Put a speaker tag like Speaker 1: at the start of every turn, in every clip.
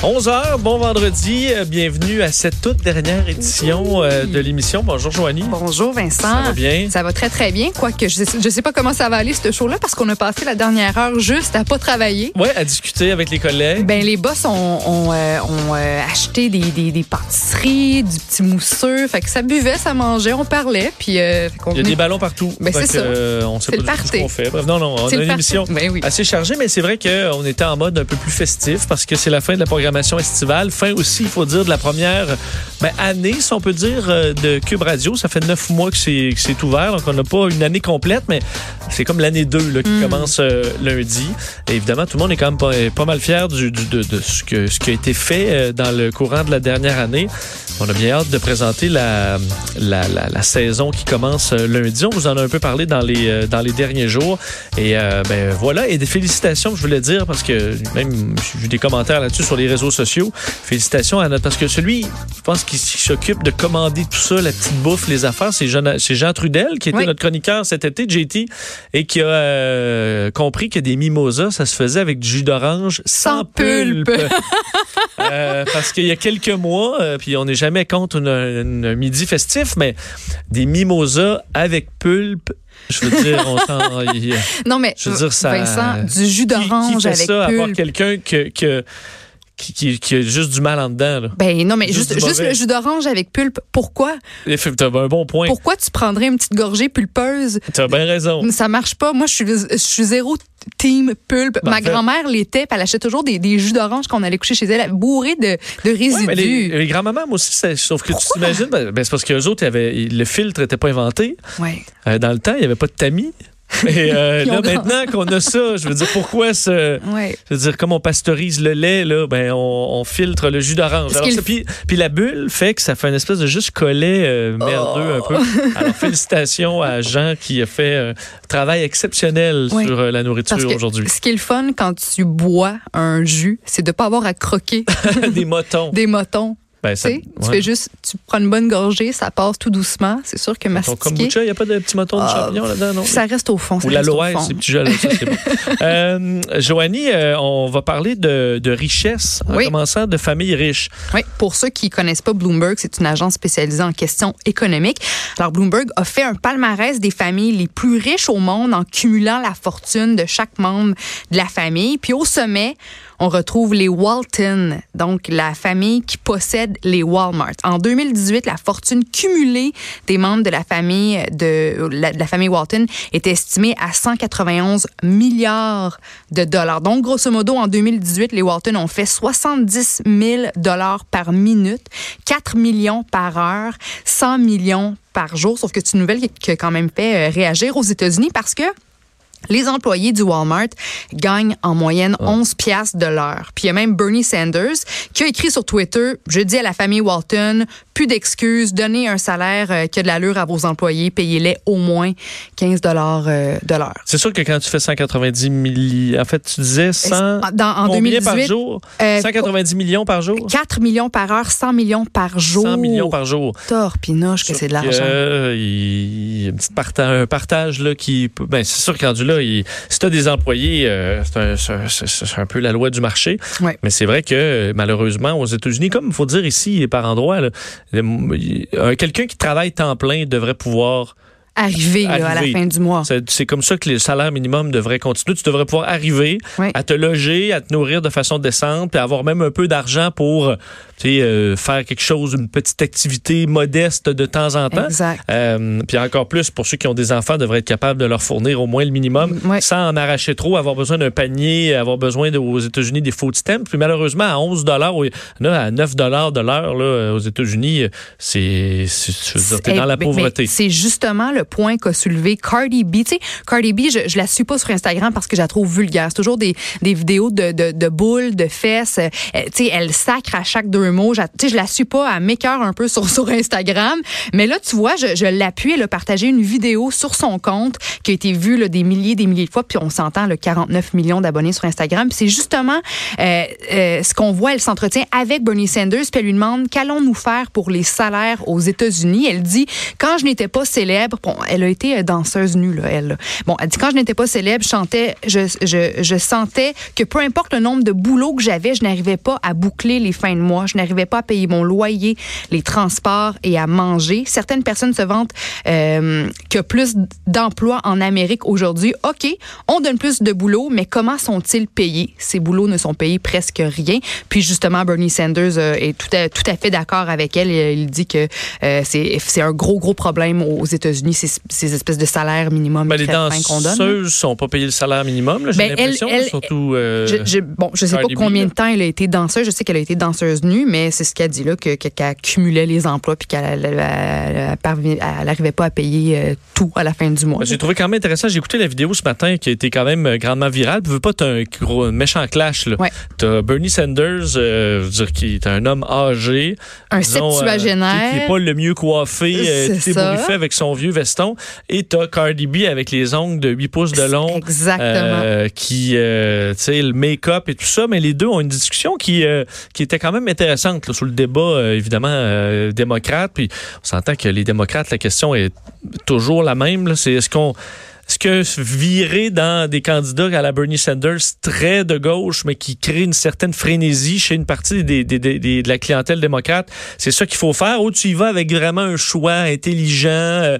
Speaker 1: 11h, bon vendredi. Euh, bienvenue à cette toute dernière édition euh, de l'émission. Bonjour, Joanie.
Speaker 2: Bonjour, Vincent.
Speaker 1: Ça va bien?
Speaker 2: Ça va très, très bien. Quoique, je ne sais pas comment ça va aller, ce show-là, parce qu'on a passé la dernière heure juste à pas travailler.
Speaker 1: Oui, à discuter avec les collègues.
Speaker 2: Ben, les boss ont, ont, euh, ont euh, acheté des, des, des, pâtisseries, du petit mousseux. Fait que ça buvait, ça mangeait, on parlait. Puis, euh,
Speaker 1: Il y a des ballons partout.
Speaker 2: Ben, c'est ça.
Speaker 1: on sait pas du tout ce qu'on fait. Bref, non, non, on a une émission
Speaker 2: ben, oui.
Speaker 1: assez chargée, mais c'est vrai qu'on était en mode un peu plus festif parce que c'est la fin de la programmation estivale fin aussi, il faut dire, de la première ben, année, si on peut dire, euh, de Cube Radio. Ça fait neuf mois que c'est ouvert, donc on n'a pas une année complète, mais c'est comme l'année 2 qui mm. commence euh, lundi. Et évidemment, tout le monde est quand même pas, pas mal fier du, de, de, ce, que, ce qui a été fait euh, dans le courant de la dernière année. On a bien hâte de présenter la, la, la, saison qui commence lundi. On vous en a un peu parlé dans les, dans les derniers jours. Et ben voilà, et des félicitations, je voulais dire, parce que même j'ai vu des commentaires là-dessus sur les réseaux sociaux. Félicitations à notre... Parce que celui, je pense, qui s'occupe de commander tout ça, la petite bouffe, les affaires, c'est Jean, Jean Trudel, qui était notre chroniqueur cet été, JT, et qui a euh, compris que des mimosas, ça se faisait avec du jus d'orange sans, pulpe. euh, parce qu'il y a quelques mois, euh, puis on n'est jamais contre un midi festif, mais des mimosas avec pulpe je veux dire, on s'en.
Speaker 2: non, mais.
Speaker 1: Je veux dire, ça.
Speaker 2: Vincent, du jus d'orange avec
Speaker 1: ça,
Speaker 2: pulpe.
Speaker 1: À part quelqu'un que, que qui, qui, a juste du mal en dedans. Là.
Speaker 2: Ben non, mais juste, juste, le jus d'orange avec pulpe, pourquoi?
Speaker 1: T'as un bon point.
Speaker 2: Pourquoi tu prendrais une petite gorgée pulpeuse?
Speaker 1: T'as bien raison.
Speaker 2: Ça marche pas. Moi, je suis, je suis zéro team pulpe. Ma grand-mère l'était, elle achetait toujours des, des jus d'orange qu'on allait coucher chez elle, bourrés de, de résidus. Ouais,
Speaker 1: les, les grands-mamans aussi, sauf que tu t'imagines, ben, ben, c'est parce qu'eux autres, avait, le filtre n'était pas inventé.
Speaker 2: Ouais.
Speaker 1: Euh, dans le temps, il n'y avait pas de tamis. Et euh, là, maintenant qu'on a ça, je veux dire, pourquoi ce. Je veux dire, comme on pasteurise le lait, là, ben, on, filtre le jus d'orange. Puis, puis la bulle fait que ça fait une espèce de juste collet euh, merdeux un peu. Oh. Alors, félicitations à Jean qui a fait un travail exceptionnel sur euh, la nourriture aujourd'hui.
Speaker 2: Ce qui est le fun quand tu bois un jus, c'est de ne pas avoir à croquer
Speaker 1: des motons.
Speaker 2: Des motons.
Speaker 1: Ben,
Speaker 2: ça, tu fais juste, tu prends une bonne gorgée, ça passe tout doucement. C'est sûr que mastiquer...
Speaker 1: Ton kombucha, il n'y a pas de petits motons de ah, champignons là-dedans, non?
Speaker 2: Ça reste au fond.
Speaker 1: Ou l'aloe, c'est petit jeu, ça, c'est bon. euh, Joanie, euh, on va parler de, de richesse, en commençant de familles riches.
Speaker 2: Oui, pour ceux qui connaissent pas Bloomberg, c'est une agence spécialisée en questions économiques. Alors, Bloomberg a fait un palmarès des familles les plus riches au monde en cumulant la fortune de chaque membre de la famille. Puis au sommet, on retrouve les Walton, donc la famille qui possède les Walmart. En 2018, la fortune cumulée des membres de la famille de la, famille Walton est estimée à 191 milliards de dollars. Donc, grosso modo, en 2018, les Walton ont fait 70 000 dollars par minute, 4 millions par heure, 100 millions par jour. Sauf que c'est une nouvelle qui a quand même fait euh, réagir aux États-Unis parce que les employés du Walmart gagnent en moyenne 11 piastres de l'heure. Puis il y a même Bernie Sanders qui a écrit sur Twitter, je dis à la famille Walton, plus d'excuses, donnez un salaire euh, qui a de l'allure à vos employés, payez-les au moins 15 dollars euh, de l'heure.
Speaker 1: C'est sûr que quand tu fais 190 millions, en fait, tu disais 100 Dans, en 2018, par jour? 190 euh, millions par jour?
Speaker 2: 4 millions par heure, 100 millions par jour.
Speaker 1: 100 millions par jour.
Speaker 2: Torpinoche que c'est de l'argent.
Speaker 1: Il y a un petit partage, un partage là, qui... Ben, c'est sûr qu'en là, il, si tu as des employés, c'est un, peu la loi du marché. Mais c'est vrai que malheureusement, aux États-Unis, comme il faut dire ici par endroit, quelqu'un qui travaille temps plein devrait pouvoir
Speaker 2: arriver, à la fin du mois.
Speaker 1: C'est comme ça que le salaire minimum devrait continuer. Tu devrais pouvoir arriver à te loger, à te nourrir de façon décente, puis avoir même un peu d'argent pour euh, faire quelque chose, une petite activité modeste de temps en temps.
Speaker 2: Exact.
Speaker 1: Euh, puis encore plus, pour ceux qui ont des enfants, devraient être capables de leur fournir au moins le minimum sans en arracher trop, avoir besoin d'un panier, avoir besoin aux États-Unis des food stamps. Puis malheureusement, à 11 dollars, à 9 dollars de l'heure aux États-Unis, c'est dans la pauvreté.
Speaker 2: C'est justement le point qu'a soulevé Cardi B. Tu sais, Cardi B, je, je la suis pas sur Instagram parce que je la trouve vulgaire. C'est toujours des, des vidéos de, de, de boules, de fesses. Euh, tu sais, elle sacre à chaque deux deux. Je, je la suis pas, à m'écœure un peu sur, Instagram. Mais là, tu vois, je, l'appuie. Elle a partagé une vidéo sur son compte qui a été vue des milliers des milliers de fois. Puis on s'entend, le 49 millions d'abonnés sur Instagram. c'est justement euh, euh, ce qu'on voit. Elle s'entretient avec Bernie Sanders. Puis elle lui demande qu'allons-nous faire pour les salaires aux États-Unis? Elle dit, quand je n'étais pas célèbre, bon, elle a été danseuse nue, elle. Bon, elle dit, quand je n'étais pas célèbre, je chantais, je, sentais que peu importe le nombre de boulots que j'avais, je n'arrivais pas à boucler les fins de mois. N'arrivais pas à payer mon loyer, les transports et à manger. Certaines personnes se vantent euh, qu'il y a plus d'emplois en Amérique aujourd'hui. OK, on donne plus de boulot, mais comment sont-ils payés? Ces boulots ne sont payés presque rien. Puis justement, Bernie Sanders euh, est tout à, tout à fait d'accord avec elle. Il dit que euh, c'est un gros, gros problème aux États-Unis, ces, ces espèces de salaires minimum
Speaker 1: ben, les danseuses sont pas payées le salaire minimum, j'ai ben, l'impression, surtout... Euh,
Speaker 2: je, je, bon, je sais pas combien de temps elle a été danseuse. Je sais qu'elle a été danseuse nue, mais c'est ce qu'elle dit là, qu'elle accumulait les emplois puis qu'elle n'arrivait pas à payer euh, tout à la fin du mois.
Speaker 1: Ben, j'ai trouvé quand même intéressant. J'ai écouté la vidéo ce matin qui a été quand même euh, grandement virale. Tu veux pas, t'as un gros méchant clash. Là. Ouais. T'as Bernie Sanders, euh, dire, qui est un homme âgé.
Speaker 2: Un septuagénaire.
Speaker 1: qui n'est pas le mieux coiffé, qui est avec son vieux veston. Et t'as Cardi B avec les ongles de 8 pouces de long.
Speaker 2: Exactement.
Speaker 1: qui, tu sais, le make-up et tout ça. Mais les deux ont une discussion qui, qui était quand même intéressante là, sur le débat, évidemment, démocrate. Puis on s'entend que les démocrates, la question est toujours la même. C'est est-ce qu'on est-ce que virer dans des candidats à la Bernie Sanders très de gauche, mais qui crée une certaine frénésie chez une partie des, des, des, de la clientèle démocrate, c'est ça qu'il faut faire? Ou tu y vas avec vraiment un choix intelligent, euh,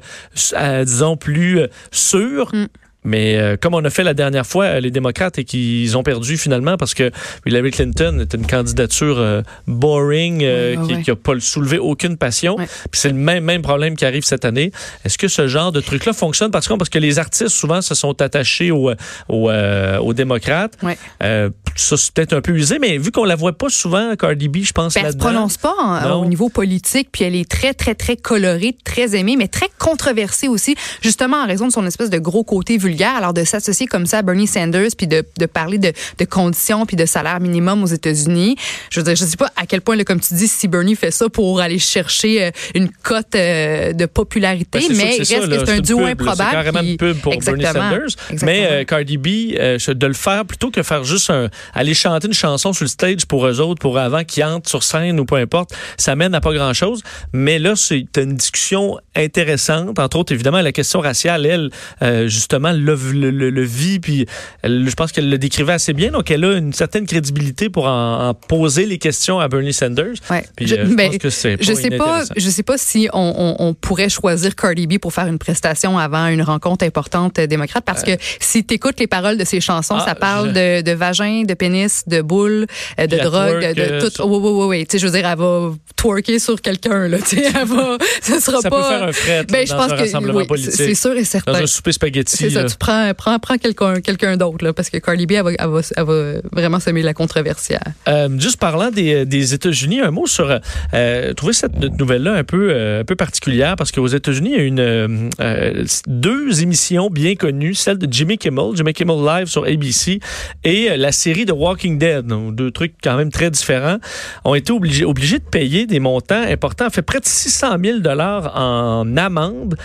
Speaker 1: euh, disons plus euh, sûr? Mm. Mais euh, comme on a fait la dernière fois, euh, les démocrates et qu'ils ont perdu finalement parce que Hillary Clinton est une candidature euh, boring qui n'a pas soulevé aucune passion. Puis c'est le même, même problème qui arrive cette année. Est-ce que ce genre de truc-là fonctionne? Parce que, parce que les artistes souvent se sont attachés aux, aux, aux démocrates. ça c'est peut-être un peu usé, mais vu qu'on la voit pas souvent, Cardi B, je pense.
Speaker 2: Ben, elle se prononce pas au niveau politique, puis elle est très très très colorée, très aimée, mais très controversée aussi, justement en raison de son espèce de gros côté vulgaire alors de s'associer comme ça à Bernie Sanders puis de, de parler de, de, conditions puis de salaire minimum aux États-Unis, je veux dire, je sais pas à quel point, là, comme tu dis, si Bernie fait ça pour aller chercher euh, une cote euh, de popularité, ben, mais il reste que c'est un duo improbable. C'est
Speaker 1: carrément une pub pour Bernie Sanders. Mais euh, Cardi B, de le faire plutôt que faire juste un, aller chanter une chanson sur le stage pour eux autres, pour avant qu'ils entrent sur scène ou peu importe, ça mène à pas grand-chose. Mais là, c'est une discussion intéressante. Entre autres, évidemment, la question raciale, elle, justement, le, le, vit, puis je pense qu'elle le décrivait assez bien. Donc, elle a une certaine crédibilité pour en, poser les questions à Bernie Sanders.
Speaker 2: je, euh, ben, pense que c'est je sais pas, je sais pas si on, pourrait choisir Cardi B pour faire une prestation avant une rencontre importante démocrate, parce que si tu écoutes les paroles de ses chansons, ah, ça parle de, de, vagin, de pénis, de boule, euh, de drogue, de euh, tout. Oui, oui, oui. Tu sais, je veux dire, elle va twerker sur quelqu'un, là. Tu sais, elle va, ça sera
Speaker 1: ça
Speaker 2: pas.
Speaker 1: peut faire un fret ben, je pense que,
Speaker 2: C'est sûr et certain. Dans
Speaker 1: un souper spaghetti
Speaker 2: prends, prends, prends quelqu'un quelqu'un d'autre, parce que Carly B, elle va, va, va vraiment semer la controversiale.
Speaker 1: Euh, juste parlant des, États-Unis, un mot sur. Euh, trouver cette nouvelle-là un peu, euh, un peu particulière, parce qu'aux États-Unis, il y a une, euh, deux émissions bien connues, celle de Jimmy Kimmel, Jimmy Kimmel Live sur ABC, et la série de Walking Dead, donc deux trucs quand même très différents, ont été obligés, obligés de payer des montants importants, fait près de 600 000 en amende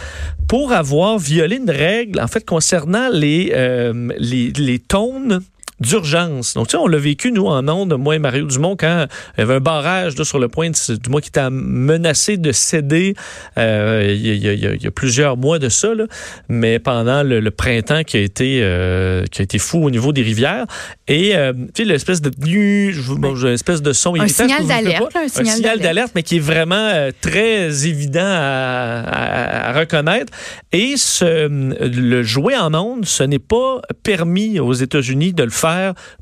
Speaker 1: pour avoir violé une règle, en fait, concernant les, euh, les, les tônes d'urgence. Donc, tu sais, on l'a vécu, nous, en ondes, moi et Mario Dumont, quand il y avait un barrage sur le point, de, du mois qui était menacé de céder euh, il, y a, il, y a, plusieurs mois de ça, là, mais pendant le, printemps qui a été euh, qui a été fou au niveau des rivières. Et, euh, tu sais, l'espèce de... Bon, espèce de son
Speaker 2: un signal d'alerte. Un signal
Speaker 1: d'alerte, mais qui est vraiment euh, très évident à, à, à, reconnaître. Et ce, le jouer en ondes, ce n'est pas permis aux États-Unis de le faire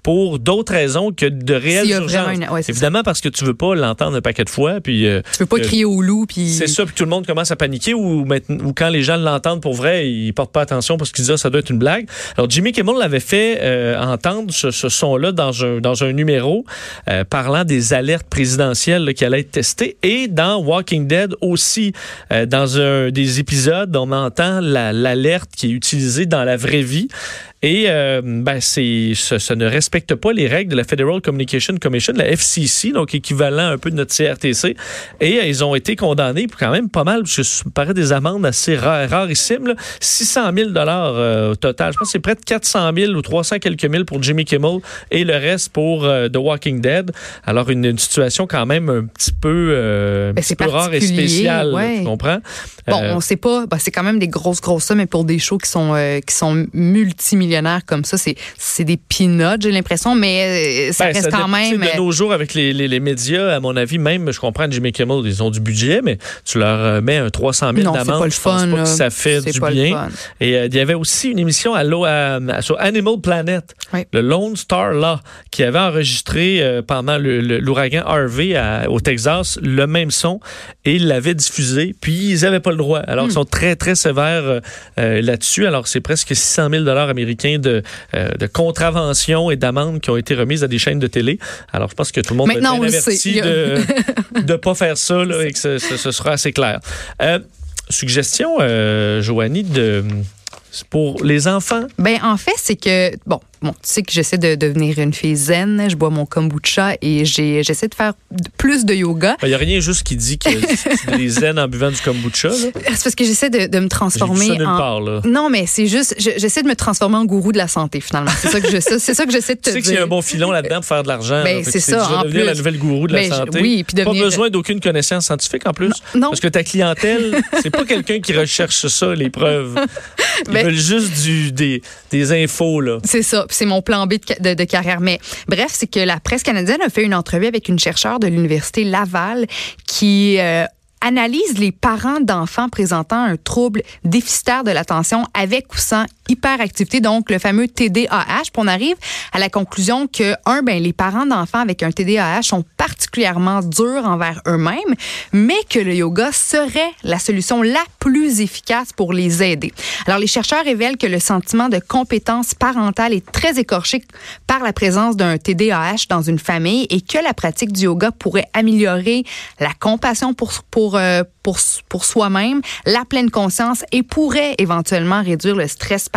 Speaker 1: pour d'autres raisons que de réelles urgences. Évidemment parce que tu veux pas l'entendre un paquet de fois. Puis,
Speaker 2: euh, tu veux pas crier au loup. Puis...
Speaker 1: C'est ça, puis tout le monde commence à paniquer ou, ou quand les gens l'entendent pour vrai, ils portent pas attention parce qu'ils disent ah, ça doit être une blague. Alors Jimmy Kimmel l'avait fait euh, entendre ce, son-là dans un, dans un numéro euh, parlant des alertes présidentielles qui allaient être testées et dans Walking Dead aussi, dans un des épisodes, on entend l'alerte qui est utilisée dans la vraie vie. Et euh, ben, c'est, ça, ça, ne respecte pas les règles de la Federal Communication Commission, la FCC, donc équivalent un peu de notre CRTC. Et euh, ils ont été condamnés pour quand même pas mal, parce que ça me paraît des amendes assez rares, rarissimes. Là. 600 000 dollars euh, au total. Je pense que c'est près de 400 000 ou 300 quelques mille pour Jimmy Kimmel et le reste pour The Walking Dead. Alors, une, une, situation quand même un petit peu, un
Speaker 2: Ben,
Speaker 1: petit peu rare et spéciale,
Speaker 2: ouais.
Speaker 1: tu comprends?
Speaker 2: Bon, on sait pas, ben, c'est quand même des grosses, grosses sommes, mais pour des shows qui sont, qui sont multimillionnaires comme ça, c'est, c'est des peanuts, j'ai l'impression, mais euh, ça
Speaker 1: Ben,
Speaker 2: reste
Speaker 1: ça
Speaker 2: quand même. euh,
Speaker 1: De nos jours, avec les, les, les médias, à mon avis, même, je comprends Jimmy Kimmel, ils ont du budget, mais tu leur euh, mets un 300 000
Speaker 2: Non, c'est
Speaker 1: d'amende. je pense pas que ça fait du bien. Et euh, il y avait aussi une émission à, l'eau- à- à- sur Animal Planet,
Speaker 2: Oui.
Speaker 1: le Lone Star Law, qui avait enregistré euh, pendant l'ouragan Harvey à- au Texas le même son et ils l'avaient diffusé, puis ils n'avaient pas le droit. Alors,
Speaker 2: Hmm.
Speaker 1: ils sont très, très sévères euh, euh, là-dessus. Alors, c'est presque 600 000 américains de, euh, de contraventions et d'amendes qui ont été remises à des chaînes de télé. Alors, je pense que tout le monde
Speaker 2: Maintenant, le
Speaker 1: bien averti de ne pas faire ça là, et que ce, ce- ce sera assez clair. Euh, suggestion, euh, Joanie, de, pour les enfants.
Speaker 2: Ben, en fait, c'est que, bon, bon, tu sais que j'essaie de devenir une fille zen, je bois mon kombucha et j'essaie de faire plus de yoga.
Speaker 1: Il n'y a rien juste qui dit que c'est des zen en buvant du kombucha.
Speaker 2: C'est parce que j'essaie de, de me transformer
Speaker 1: ça
Speaker 2: en.
Speaker 1: part. Là.
Speaker 2: Non, mais c'est juste, je- j'essaie de me transformer en gourou de la santé, finalement. C'est ça que je, ça- c'est ça que j'essaie de te
Speaker 1: Tu sais
Speaker 2: dire.
Speaker 1: qu'il y a un bon filon là-dedans pour faire de l'argent.
Speaker 2: Ben, c'est ça, en
Speaker 1: devenir la nouvelle gourou de la
Speaker 2: Ben,
Speaker 1: santé.
Speaker 2: oui, puis devenir-
Speaker 1: Pas besoin d'aucune connaissance scientifique en plus.
Speaker 2: Non.
Speaker 1: Parce que ta clientèle, c'est pas quelqu'un qui recherche ça, les preuves. Ils
Speaker 2: Ben-
Speaker 1: veulent juste du, des, des infos. Là.
Speaker 2: C'est ça, c'est mon plan B de carrière. Mais bref, c'est que la presse canadienne a fait une entrevue avec une chercheure de l'Université Laval qui euh, analyse les parents d'enfants présentant un trouble déficitaire de l'attention avec ou sans hyperactivité, donc le fameux TDAH. Puis on arrive à la conclusion que, un, ben, les parents d'enfants avec un TDAH sont particulièrement durs envers eux-mêmes, mais que le yoga serait la solution la plus efficace pour les aider. Alors, les chercheurs révèlent que le sentiment de compétence parentale est très écorché par la présence d'un TDAH dans une famille et que la pratique du yoga pourrait améliorer la compassion pour, pour, euh, pour, pour soi-même, la pleine conscience et pourrait éventuellement réduire le stress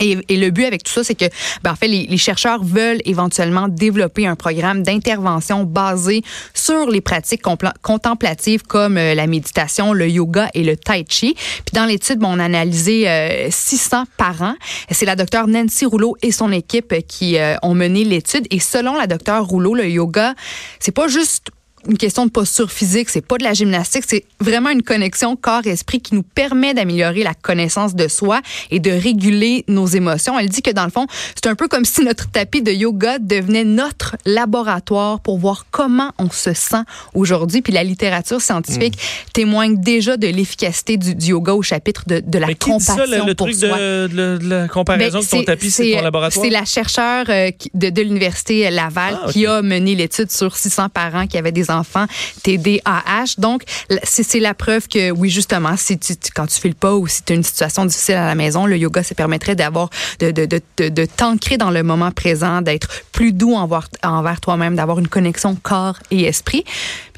Speaker 2: Et, le but avec tout ça, c'est que, ben, en fait, les, chercheurs veulent éventuellement développer un programme d'intervention basé sur les pratiques contemplatives comme euh, la méditation, le yoga et le tai chi. Puis dans l'étude, bon, on a analysé euh, 600 parents. C'est la docteure Nancy Rouleau et son équipe qui euh, ont mené l'étude. Et selon la docteure Rouleau, le yoga, c'est pas juste une question de posture physique, c'est pas de la gymnastique, c'est vraiment une connexion corps-esprit qui nous permet d'améliorer la connaissance de soi et de réguler nos émotions. Elle dit que dans le fond, c'est un peu comme si notre tapis de yoga devenait notre laboratoire pour voir comment on se sent aujourd'hui. Puis la littérature scientifique mmh. témoigne déjà de l'efficacité du, du, yoga au chapitre de, de la
Speaker 1: Mais qui
Speaker 2: compassion
Speaker 1: dit ça, le, le
Speaker 2: pour
Speaker 1: truc
Speaker 2: soi?
Speaker 1: de, de, de, la comparaison
Speaker 2: Ben,
Speaker 1: de ton tapis, c'est ton laboratoire?
Speaker 2: C'est la chercheure euh, de, l'université Laval
Speaker 1: Ah,
Speaker 2: qui a mené l'étude sur 600 parents qui avaient des enfants TDAH. Donc, c'est la preuve que, oui, justement, si tu, quand tu files pas ou si tu as une situation difficile à la maison, le yoga, ça permettrait d'avoir, de, de, de, de, de t'ancrer dans le moment présent, d'être plus doux envers, envers toi-même, d'avoir une connexion corps et esprit.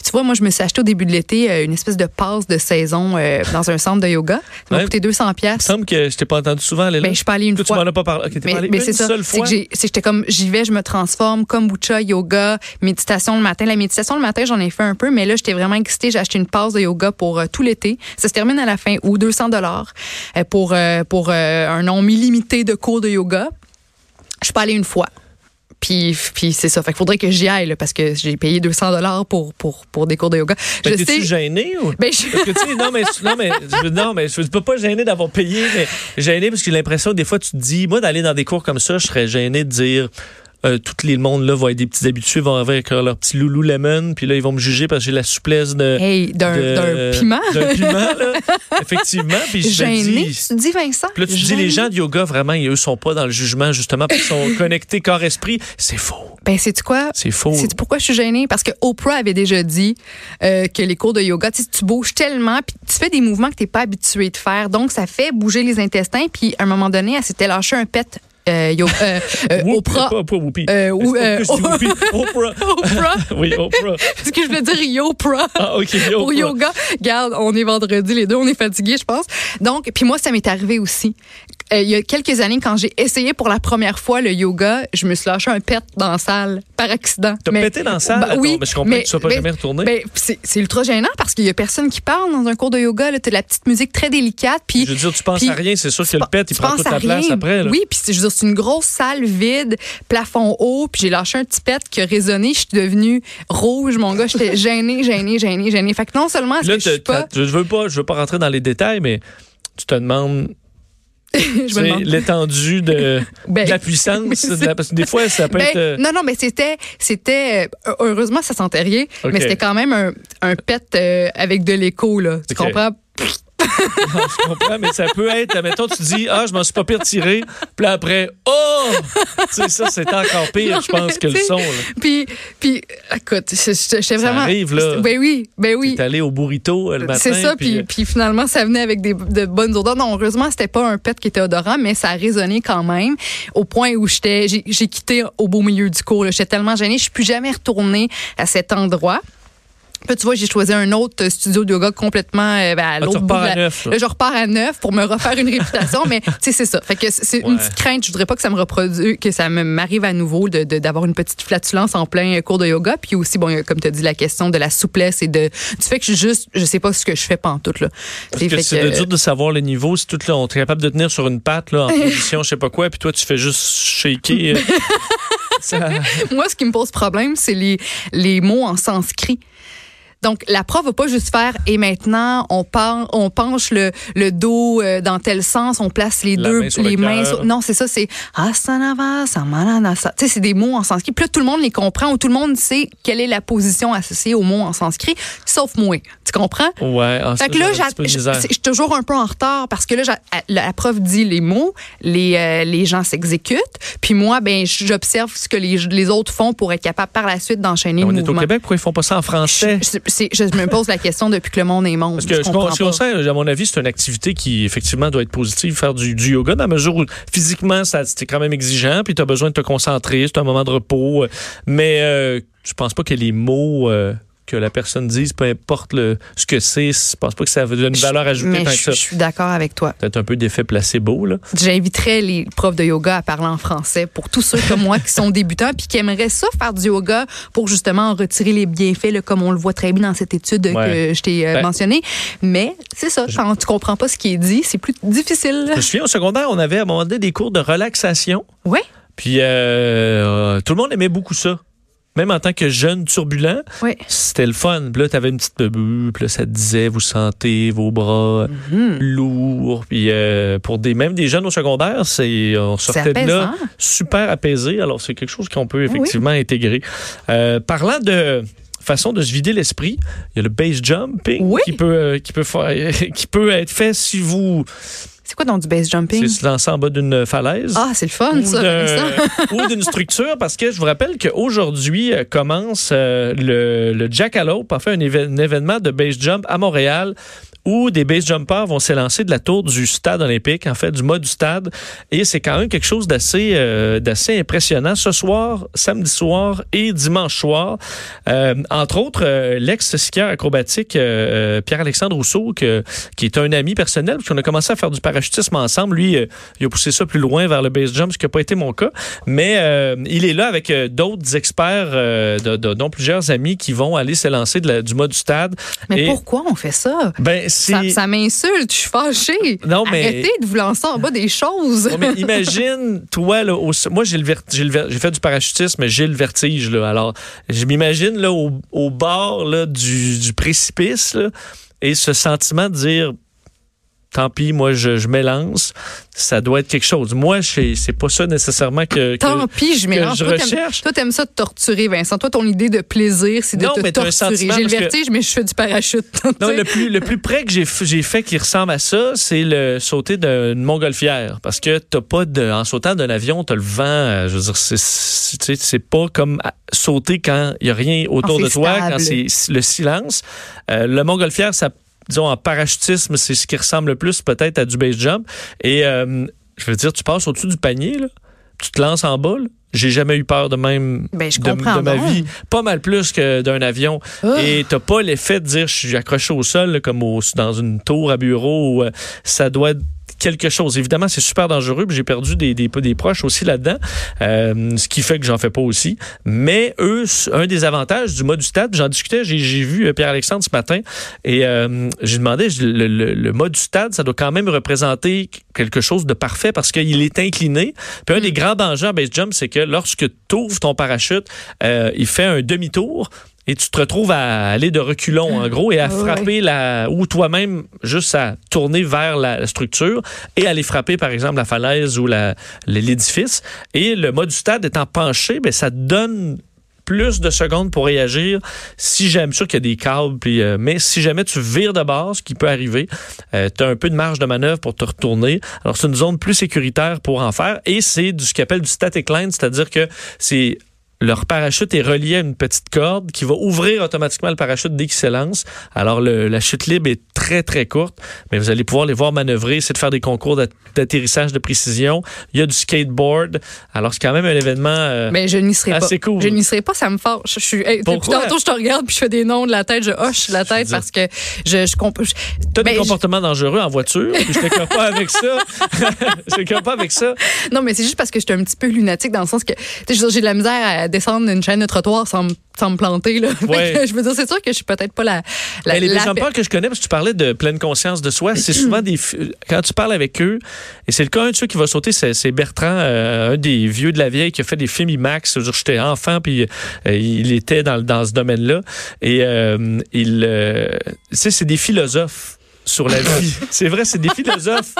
Speaker 2: Tu vois, moi, je me suis acheté au début de l'été euh, une espèce de passe de saison euh, dans un centre de yoga. Ça m'a
Speaker 1: Ouais.
Speaker 2: coûté 200
Speaker 1: Il me
Speaker 2: pièces.
Speaker 1: semble que je t'ai pas entendu souvent aller là.
Speaker 2: Ben, je suis pas allée une
Speaker 1: Toi,
Speaker 2: fois.
Speaker 1: tu m'en as pas parlé.
Speaker 2: Mais, c'est ça. C'est que j'étais comme, j'y vais, je me transforme, kombucha, yoga, méditation le matin. La méditation le matin, j'en ai fait un peu, mais là, j'étais vraiment excitée. J'ai acheté une passe de yoga pour euh, tout l'été. Ça se termine à la fin ou 200 dollars pour euh, pour un nombre illimité de cours de yoga. Je suis pas allée une fois. Puis, puis c'est ça. Fait qu'il faudrait que j'y aille là, parce que j'ai payé 200 dollars pour, pour, pour des cours de yoga.
Speaker 1: Ben,
Speaker 2: je sais.
Speaker 1: gêné ou?
Speaker 2: Ben, je-
Speaker 1: Parce que tu sais, non, mais, non, mais, je, non, mais je suis pas gêné d'avoir payé, mais gêné parce que j'ai l'impression que des fois, tu te dis, moi, d'aller dans des cours comme ça, je serais gêné de dire, euh, tout le monde là vont être des petits habitués, vont avoir avec leur petit loulou lemon, puis là, ils vont me juger parce que j'ai la souplesse de.
Speaker 2: Hey, d'un piment.
Speaker 1: D'un piment, là. Effectivement. Puis je
Speaker 2: Gêné,
Speaker 1: dis.
Speaker 2: tu dis Vincent?
Speaker 1: Puis là, tu dis, les gens de yoga, vraiment, ils, eux, sont pas dans le jugement, justement, parce qu'ils sont connectés corps-esprit. C'est faux.
Speaker 2: Ben, c'est quoi?
Speaker 1: C'est faux.
Speaker 2: C'est pourquoi je suis gênée? Parce que Oprah avait déjà dit euh, que les cours de yoga, tu tu bouges tellement puis tu fais des mouvements que t'es pas habitué de faire, donc ça fait bouger les intestins. Puis à un moment donné, elle s'était lâché un pet. Euh, yo- euh, euh, Oprah.
Speaker 1: Pas, pas Whoopi.
Speaker 2: Euh, ou- euh,
Speaker 1: Whoopi? Oprah.
Speaker 2: Oprah.
Speaker 1: oui, Oprah.
Speaker 2: Parce que je veux dire Yopra?
Speaker 1: Ah, OK.
Speaker 2: Pour
Speaker 1: Oprah.
Speaker 2: yoga, regarde, on est vendredi, les deux, on est fatigués, je pense. Donc, puis moi, ça m'est arrivé aussi. Euh, il y a quelques années, quand j'ai essayé pour la première fois le yoga, je me suis lâché un pet dans la salle par accident.
Speaker 1: T'as pété dans la salle?
Speaker 2: Bah, oui,
Speaker 1: mais je comprends que tu sois pas jamais retourné.
Speaker 2: Ben, c'est ultra gênant parce qu'il y a personne qui parle dans un cours de yoga. Tu as la petite musique très délicate. Puis,
Speaker 1: je veux dire, tu penses
Speaker 2: puis-
Speaker 1: à rien. C'est sûr que le pet, il prend toute la place après. Là.
Speaker 2: Oui, puis c'est- je veux dire, c'est une grosse salle vide, plafond haut, puis j'ai lâché un petit pet qui a résonné. Je suis devenue rouge, mon gars. J'étais gênée, gênée, gênée, gênée. Fait que non seulement
Speaker 1: Là,
Speaker 2: que je suis
Speaker 1: t'as-
Speaker 2: pas...
Speaker 1: t'as- je veux pas, je veux pas rentrer dans les détails, mais tu te demandes l'étendue de,
Speaker 2: Ben,
Speaker 1: de la puissance. de la- parce que des fois, ça peut
Speaker 2: Ben,
Speaker 1: être. euh,
Speaker 2: Non, non, mais c'était, c'était, euh, heureusement, ça sentait rien, mais c'était quand même un, un pet euh, avec de l'écho, là. Tu comprends?
Speaker 1: Non, je comprends, mais ça peut être, mettons, tu dis, ah, je m'en suis pas pire tiré, puis après, oh! tu sais, ça, c'est encore pire,
Speaker 2: Non,
Speaker 1: je pense, que le son.
Speaker 2: Puis, puis, écoute, j'étais vraiment.
Speaker 1: arrive, là.
Speaker 2: Ben oui, ben oui.
Speaker 1: T'es allé au burrito euh, le matin.
Speaker 2: C'est ça, puis, puis finalement, ça venait avec des, de bonnes odeurs. Non, heureusement, c'était pas un pet qui était odorant, mais ça a résonné quand même, au point où j'étais, j'ai, quitté au beau milieu du cours. J'étais tellement gênée, je suis plus jamais retournée à cet endroit. Puis tu vois, j'ai choisi un autre studio de yoga complètement euh, ben, à
Speaker 1: Ah,
Speaker 2: l'autre bout.
Speaker 1: repars
Speaker 2: de
Speaker 1: à
Speaker 2: la-
Speaker 1: neuf, là.
Speaker 2: Là, je repars à neuf pour me refaire une réputation, mais tu sais, c'est ça. Fait que c'est une petite crainte. Je voudrais pas que ça me reproduise, que ça m'arrive à nouveau de- de- d'avoir une petite flatulence en plein cours de yoga. Puis aussi, bon, comme tu as dit, la question de la souplesse et de du fait que je juste, je sais pas ce que je fais pantoute là.
Speaker 1: Parce
Speaker 2: C'est
Speaker 1: que c'est de dur de savoir le niveau. Si tout là, on est capable de tenir sur une patte, là, en position, je sais pas quoi, puis toi, tu fais juste shaker. ça-
Speaker 2: Moi, ce qui me pose problème, c'est les, les mots en sanskrit. Donc, la prof va pas juste faire et maintenant on, pen- on penche le, le dos euh, dans tel sens, on place les
Speaker 1: La
Speaker 2: deux
Speaker 1: main sur le
Speaker 2: les mains. sur- Non, c'est ça, c'est asanava, samananasa. Tu sais, c'est des mots en sanskrit. Puis là, tout le monde les comprend ou tout le monde sait quelle est la position associée aux mots en sanskrit, sauf moi. Tu comprends?
Speaker 1: Ouais, ah, ça,
Speaker 2: Fait que là, je suis toujours un peu en retard parce que là, la prof dit les mots, les, euh, les gens s'exécutent, puis moi, ben, j'observe ce que les, les autres font pour être capable par la suite d'enchaîner
Speaker 1: On
Speaker 2: le
Speaker 1: est au
Speaker 2: mouvement.
Speaker 1: Québec, pourquoi ils font pas ça en français?
Speaker 2: Je, je me pose la question depuis que le monde est monde.
Speaker 1: Parce que
Speaker 2: je
Speaker 1: pense qu'on sait, à mon avis, c'est une activité qui, effectivement, doit être positive, faire du, du yoga, dans la mesure où physiquement, ça, c'est quand même exigeant, puis tu as besoin de te concentrer, c'est un moment de repos. euh, Mais euh, je pense pas que les mots euh, que la personne dise, peu importe le, ce que c'est, je pense pas que ça a une valeur ajoutée
Speaker 2: Mais je, suis d'accord avec toi.
Speaker 1: Peut-être un peu d'effet placebo, là.
Speaker 2: J'inviterais les profs de yoga à parler en français pour tous ceux comme moi qui sont débutants puis qui aimeraient ça faire du yoga pour justement en retirer les bienfaits, là, comme on le voit très bien dans cette étude
Speaker 1: Ouais.
Speaker 2: que je t'ai euh,
Speaker 1: Ben-
Speaker 2: mentionnée. Mais c'est ça, quand tu comprends pas ce qui est dit, c'est plus difficile.
Speaker 1: Je me souviens, au secondaire, on avait à un moment donné des cours de relaxation.
Speaker 2: Ouais.
Speaker 1: Puis euh, euh, tout le monde aimait beaucoup ça. Même en tant que jeune turbulent, c'était le fun. Puis là, t'avais une petite bulle, puis là, ça te disait, vous sentez vos bras
Speaker 2: Mhm.
Speaker 1: lourds. Puis euh, pour des, même des jeunes au secondaire, c'est on sortait de là super apaisé. Alors, c'est quelque chose qu'on peut
Speaker 2: oui.
Speaker 1: effectivement intégrer. Euh, parlant de façon de se vider l'esprit, il y a le base jumping
Speaker 2: Oui.
Speaker 1: qui peut euh, qui peut faire, qui peut être fait si vous
Speaker 2: C'est quoi donc du base jumping?
Speaker 1: c'est se lancer en bas d'une falaise.
Speaker 2: Ah, c'est le fun,
Speaker 1: ou
Speaker 2: ça,
Speaker 1: ou d'une structure parce que je vous rappelle qu'aujourd'hui euh, commence euh, le, le Jackalope fait un, éve- un événement de base jump à Montréal où des base jumpers vont s'élancer de la tour du stade olympique, en fait, du mât du stade. Et c'est quand même quelque chose d'assez euh, d'assez impressionnant. Ce soir, samedi soir et dimanche soir, euh, entre autres, euh, l'ex-skieur acrobatique euh, Pierre-Alexandre Rousseau, que, qui est un ami personnel, parce qu'on a commencé à faire du parachutisme ensemble. Lui, euh, il a poussé ça plus loin vers le base jump, ce qui n'a pas été mon cas. Mais euh, il est là avec d'autres experts, euh, de- de- dont plusieurs amis qui vont aller s'élancer du mât du stade.
Speaker 2: Mais
Speaker 1: Et-
Speaker 2: pourquoi on fait ça?
Speaker 1: Ben,
Speaker 2: Ça, ça m'insulte, je suis fâchée.
Speaker 1: Non, mais-
Speaker 2: Arrêtez de vous lancer en bas des choses.
Speaker 1: Ouais, mais imagine, toi, là, au- moi, j'ai le vert- j'ai le ver- j'ai fait du parachutisme, mais j'ai le vertige, là. Alors, je m'imagine, là, au, au bord, là, du, du précipice, là, et ce sentiment de dire, tant pis, moi, je, je m'élance, ça doit être quelque chose. Moi, c'est pas ça nécessairement que, que-
Speaker 2: Tant pis, je mélange.
Speaker 1: je
Speaker 2: Toi, t'aimes-
Speaker 1: recherche.
Speaker 2: Toi, t'aimes ça de torturer, Vincent. Toi, ton idée de plaisir, c'est de
Speaker 1: Non,
Speaker 2: te
Speaker 1: mais
Speaker 2: torturer. J'ai le
Speaker 1: parce que-
Speaker 2: vertige, mais je fais du parachute.
Speaker 1: Non, le plus, le plus près que j'ai fait qui ressemble à ça, c'est le sauter d'une montgolfière. Parce que t'as pas de, en sautant d'un avion, t'as le vent, euh, je veux dire, c'est- pas comme sauter quand il y a rien autour
Speaker 2: Quand
Speaker 1: de toi,
Speaker 2: stable.
Speaker 1: quand c'est le silence. Euh, le montgolfière, ça, disons, en parachutisme, c'est ce qui ressemble le plus peut-être à du base jump. Et, euh, je veux dire, tu passes au-dessus du panier, là, tu te lances en bas, j'ai jamais eu peur de même
Speaker 2: Ben, je
Speaker 1: de,
Speaker 2: comprends
Speaker 1: de ma vie. Pas mal plus que d'un avion.
Speaker 2: Ah.
Speaker 1: Et t'as pas l'effet de dire je suis accroché au sol là, comme au- dans une tour à bureau. où, euh, ça doit être quelque chose. Évidemment, c'est super dangereux. J'ai perdu des, des, des proches aussi là-dedans, euh, ce qui fait que j'en fais pas aussi. Mais eux, un des avantages du mode du stade, j'en discutais, j'ai vu euh, Pierre-Alexandre ce matin et euh, j'ai demandé, le, le, le mode du stade, ça doit quand même représenter quelque chose de parfait parce qu'il est incliné. Puis un des grands dangers en base jump, c'est que lorsque tu ouvres ton parachute, euh, il fait un demi-tour. Et tu te retrouves à aller de reculons, en gros, et à
Speaker 2: Ouais.
Speaker 1: frapper la. ou toi-même, juste à tourner vers la, structure et aller frapper, par exemple, la falaise ou l'édifice. Et le mode du stade étant penché, ben, ça te donne plus de secondes pour réagir si j'aime sûr qu'il y a des câbles puis, euh, mais si jamais tu vires de base ce qui peut arriver tu as un peu de marge de manœuvre pour te retourner. Alors c'est une zone plus sécuritaire pour en faire et c'est du ce qu'on appelle du static line c'est-à-dire que c'est leur parachute est relié à une petite corde qui va ouvrir automatiquement le parachute dès qu'il s'élance. Alors, le- la chute libre est très, très courte, mais vous allez pouvoir les voir manœuvrer, c'est de faire des concours d'at- d'atterrissage de précision. Il y a du skateboard. Alors, c'est quand même un événement euh,
Speaker 2: Mais je n'y serai pas.
Speaker 1: assez cool.
Speaker 2: Je n'y serai pas, ça me fâche. Je suis, hey,
Speaker 1: Pourquoi?
Speaker 2: tantôt, je te regarde puis je fais des noms de la tête, je hoche la tête parce que je, je comprends.
Speaker 1: T'as
Speaker 2: Ben,
Speaker 1: des
Speaker 2: je-
Speaker 1: comportements dangereux en voiture, puis je t'écœure pas avec ça. je t'écœure pas avec ça.
Speaker 2: Non, mais c'est juste parce que j'étais un petit peu lunatique dans le sens que je j'ai de la misère à descendre une chaîne de trottoir sans, me- sans me planter. Là.
Speaker 1: Ouais.
Speaker 2: je veux dire, c'est sûr que je suis peut-être pas la. la,
Speaker 1: Mais les
Speaker 2: la-
Speaker 1: jumpers que je connais, parce que tu parlais de pleine conscience de soi, c'est souvent des. Quand tu parles avec eux, et c'est le cas, un de ceux qui va sauter, c'est c'est Bertrand, euh, un des vieux de la vieille qui a fait des films IMAX. J'étais enfant, puis euh, il était dans, dans ce domaine-là. Et euh, il. tu sais, c'est des philosophes sur la vie. c'est vrai, c'est des philosophes.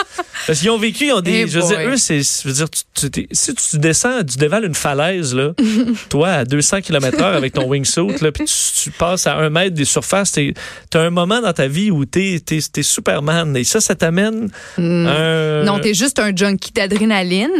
Speaker 1: Parce qu'ils ont vécu, ils ont des.
Speaker 2: Eh
Speaker 1: je veux dire, eux, c'est. Je veux dire, tu- tu si tu descends, tu dévales une falaise, là, toi, à 200 km/h avec ton wingsuit, là, puis tu, tu passes à un mètre des surfaces, tu as un moment dans ta vie où tu es, Superman. Et ça, ça t'amène un.
Speaker 2: Non, t'es juste un junkie d'adrénaline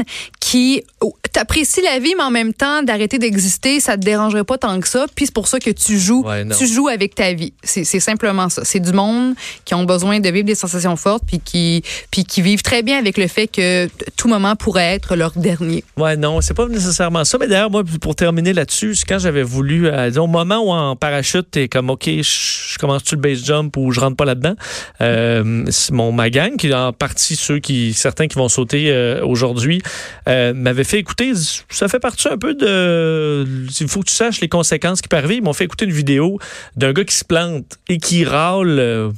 Speaker 2: qui oh, t'apprécies la vie, mais en même temps, d'arrêter d'exister, ça te dérangerait pas tant que ça. Puis c'est pour ça que tu joues,
Speaker 1: Ouais,
Speaker 2: tu joues avec ta vie. C'est c'est simplement ça. C'est du monde qui ont besoin de vivre des sensations fortes, puis qui, puis qui vivent très bien avec le fait que tout moment pourrait être leur dernier.
Speaker 1: Ouais, non, c'est pas nécessairement ça. Mais d'ailleurs, moi, pour terminer là-dessus, quand j'avais voulu, euh, au moment où en parachute, t'es comme, OK, je, commence-tu le base jump ou je rentre pas là-dedans? Euh, mon, ma gang, qui en partie ceux qui, certains qui vont sauter euh, aujourd'hui, m'avait fait écouter, ça fait partie un peu de, il faut que tu saches les conséquences qui peuvent arriver. Ils m'ont fait écouter une vidéo d'un gars qui se plante et qui râle,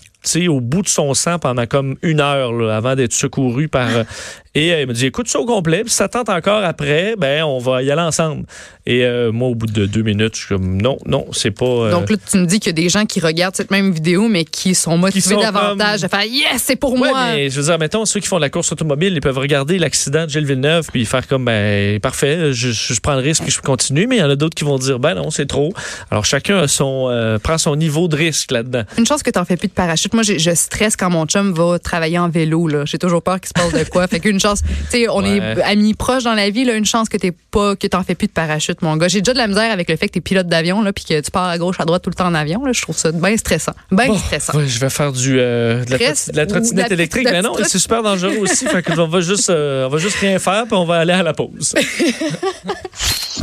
Speaker 1: au bout de son sang pendant comme une heure là, avant d'être secouru par. Et euh, il m'a dit écoute ça au complet, puis si ça tente encore après, ben on va y aller ensemble. Et euh, moi, au bout de deux minutes, je suis comme non, non, c'est pas. euh,
Speaker 2: Donc là, tu me dis qu'il y a des gens qui regardent cette même vidéo, mais qui sont motivés
Speaker 1: sont
Speaker 2: davantage à faire Yes, c'est pour
Speaker 1: Ouais,
Speaker 2: moi.
Speaker 1: mais je veux dire, mettons, ceux qui font de la course automobile, ils peuvent regarder l'accident de Gilles Villeneuve puis faire comme, ben, parfait, je, je, prends le risque puis je continue, mais il y en a d'autres qui vont dire, ben non, c'est trop. Alors, chacun a son, euh, prend son niveau de risque là-dedans.
Speaker 2: Une chance que t'en fais plus de parachute. Moi, je stresse quand mon chum va travailler en vélo. là. J'ai toujours peur qu'il se passe de quoi. fait qu'une chance, tu sais, on
Speaker 1: Ouais.
Speaker 2: est amis proches dans la vie. Là, une chance que t'es pas, que t'en fais plus de parachute, mon gars. J'ai déjà de la misère avec le fait que t'es pilote d'avion, là, puis que tu pars à gauche, à droite tout le temps en avion. Là, je trouve ça bien stressant, bien
Speaker 1: Bon,
Speaker 2: stressant.
Speaker 1: ouais, je vais faire du, euh, de, la, de trottinette électrique,
Speaker 2: la
Speaker 1: mais non,
Speaker 2: petite
Speaker 1: c'est super dangereux aussi. fait que on va juste, euh, on va juste rien faire puis on va aller à la pause.